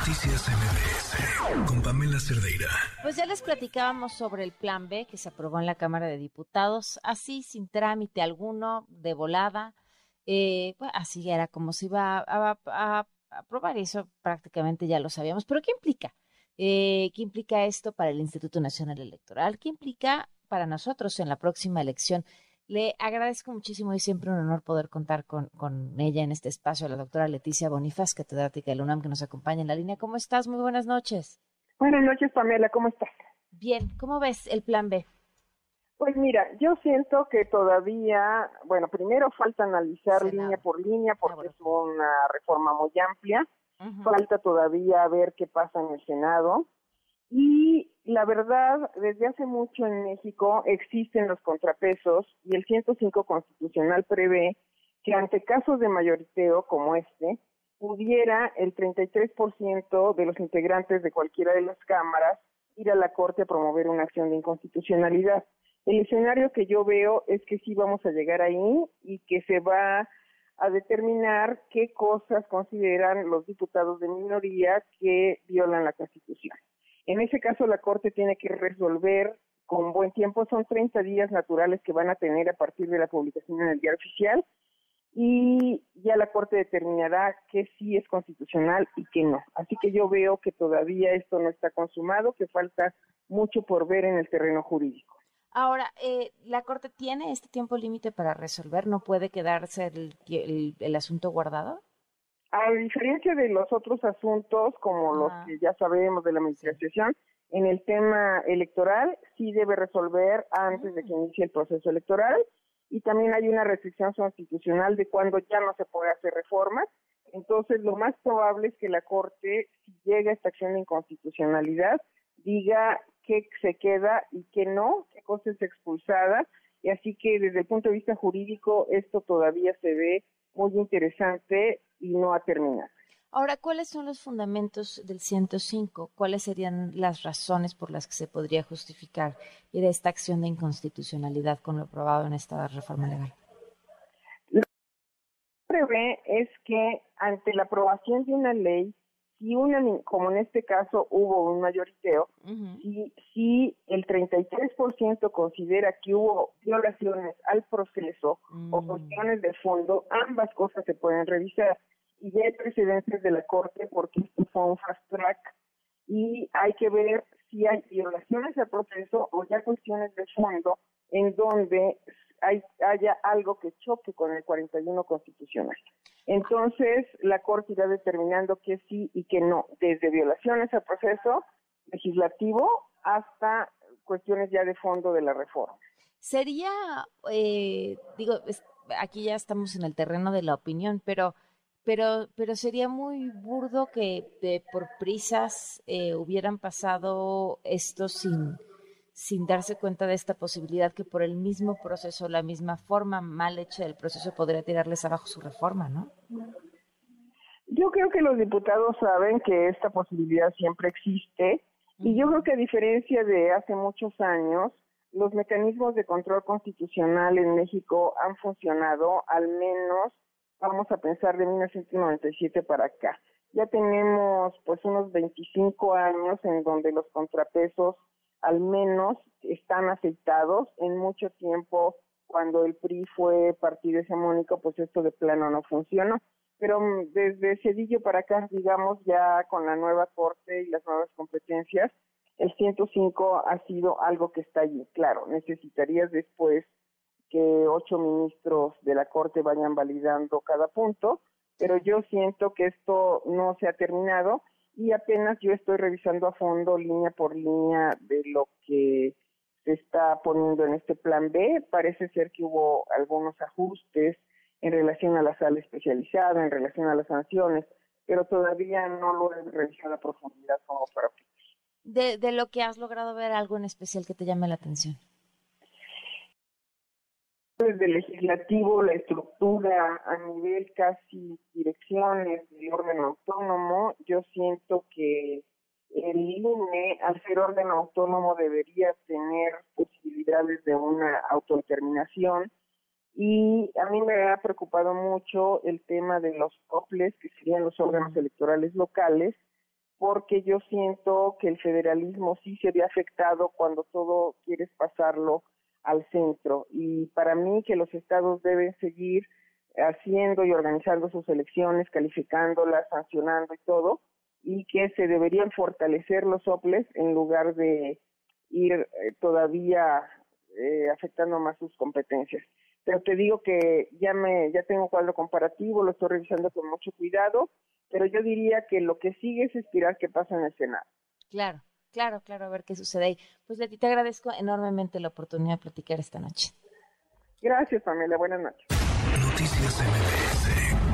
Noticias MBS con Pamela Cerdeira. Pues ya les platicábamos sobre el plan B que se aprobó en la Cámara de Diputados, así sin trámite alguno, de volada. Eh, así era como se iba a, aprobar y eso prácticamente ya lo sabíamos. Pero ¿qué implica? Eh, ¿Qué implica esto para el Instituto Nacional Electoral? ¿Qué implica para nosotros en la próxima elección? Le agradezco muchísimo y siempre un honor poder contar con, con ella en este espacio, la doctora Leticia Bonifaz, catedrática de la UNAM, que nos acompaña en la línea. ¿Cómo estás? Muy buenas noches. Buenas noches, Pamela, ¿cómo estás? Bien, ¿cómo ves el plan B? Pues mira, yo siento que todavía, bueno, primero falta analizar línea por línea porque es una reforma muy amplia, falta todavía ver qué pasa en el Senado y la verdad, desde hace mucho en México existen los contrapesos y el 105 constitucional prevé que ante casos de mayoriteo como este, pudiera el 33% de los integrantes de cualquiera de las cámaras ir a la Corte a promover una acción de inconstitucionalidad. El escenario que yo veo es que sí vamos a llegar ahí y que se va a determinar qué cosas consideran los diputados de minoría que violan la Constitución. En ese caso, la Corte tiene que resolver con buen tiempo, son 30 días naturales que van a tener a partir de la publicación en el diario oficial y ya la Corte determinará que sí es constitucional y que no. Así que yo veo que todavía esto no está consumado, que falta mucho por ver en el terreno jurídico. Ahora, eh, ¿la Corte tiene este tiempo límite para resolver? ¿No puede quedarse el, el asunto guardado? A diferencia de los otros asuntos, como los que ya sabemos de la administración, en el tema electoral sí debe resolver antes de que mm. inicie el proceso electoral y también hay una restricción constitucional de cuando ya no se puede hacer reformas. Entonces, lo más probable es que la Corte, si llega a esta acción de inconstitucionalidad, diga qué se queda y qué no, qué cosas expulsadas. Y así que desde el punto de vista jurídico, esto todavía se ve muy interesante y no ha terminado. Ahora, ¿cuáles son los fundamentos del 105? ¿Cuáles serían las razones por las que se podría justificar ir a esta acción de inconstitucionalidad con lo aprobado en esta reforma legal? Lo que prevé es que ante la aprobación de una ley, si una, como en este caso hubo un mayoriteo, si, si el 33% considera que hubo violaciones al proceso o mm. cuestiones de fondo, ambas cosas se pueden revisar y ya hay precedentes de la Corte porque esto fue un fast track y hay que ver si hay violaciones al proceso o ya cuestiones de fondo en donde hay, haya algo que choque con el 41 constitucional. Entonces, la Corte irá determinando que sí y que no, desde violaciones al proceso legislativo hasta cuestiones ya de fondo de la reforma. Sería, eh, digo, aquí ya estamos en el terreno de la opinión, pero pero, pero sería muy burdo que por prisas eh, hubieran pasado esto sin, sin darse cuenta de esta posibilidad que por el mismo proceso, la misma forma mal hecha del proceso podría tirarles abajo su reforma, ¿no? Yo creo que los diputados saben que esta posibilidad siempre existe y yo creo que a diferencia de hace muchos años, los mecanismos de control constitucional en México han funcionado al menos vamos a pensar de 1997 para acá. Ya tenemos pues unos 25 años en donde los contrapesos al menos están aceptados. En mucho tiempo, cuando el PRI fue partido hegemónico, pues esto de plano no funcionó. Pero mm, desde Cedillo para acá, digamos, ya con la nueva corte y las nuevas competencias, el 105 ha sido algo que está allí. Claro, necesitarías después que ocho ministros de la Corte vayan validando cada punto, pero yo siento que esto no se ha terminado y apenas yo estoy revisando a fondo, línea por línea, de lo que se está poniendo en este plan B. Parece ser que hubo algunos ajustes en relación a la sala especializada, en relación a las sanciones, pero todavía no lo he revisado a profundidad como para... De, de lo que has logrado ver, algo en especial que te llame la atención desde el legislativo, la estructura a nivel casi direcciones del órgano autónomo, yo siento que el INE, al ser órgano autónomo, debería tener posibilidades de una autodeterminación. Y a mí me ha preocupado mucho el tema de los COPLES, que serían los órganos electorales locales, porque yo siento que el federalismo sí se ve afectado cuando todo quieres pasarlo al centro. Y para mí que los estados deben seguir haciendo y organizando sus elecciones, calificándolas, sancionando y todo, y que se deberían fortalecer los OPLES en lugar de ir eh, todavía eh, afectando más sus competencias. Pero te digo que ya me ya tengo cuadro comparativo, lo estoy revisando con mucho cuidado, pero yo diría que lo que sigue es esperar qué pasa en el Senado. Claro, claro, claro, a ver qué sucede ahí. Pues Leti, te agradezco enormemente la oportunidad de platicar esta noche. Gracias, Pamela. Buenas noches. Noticias MBS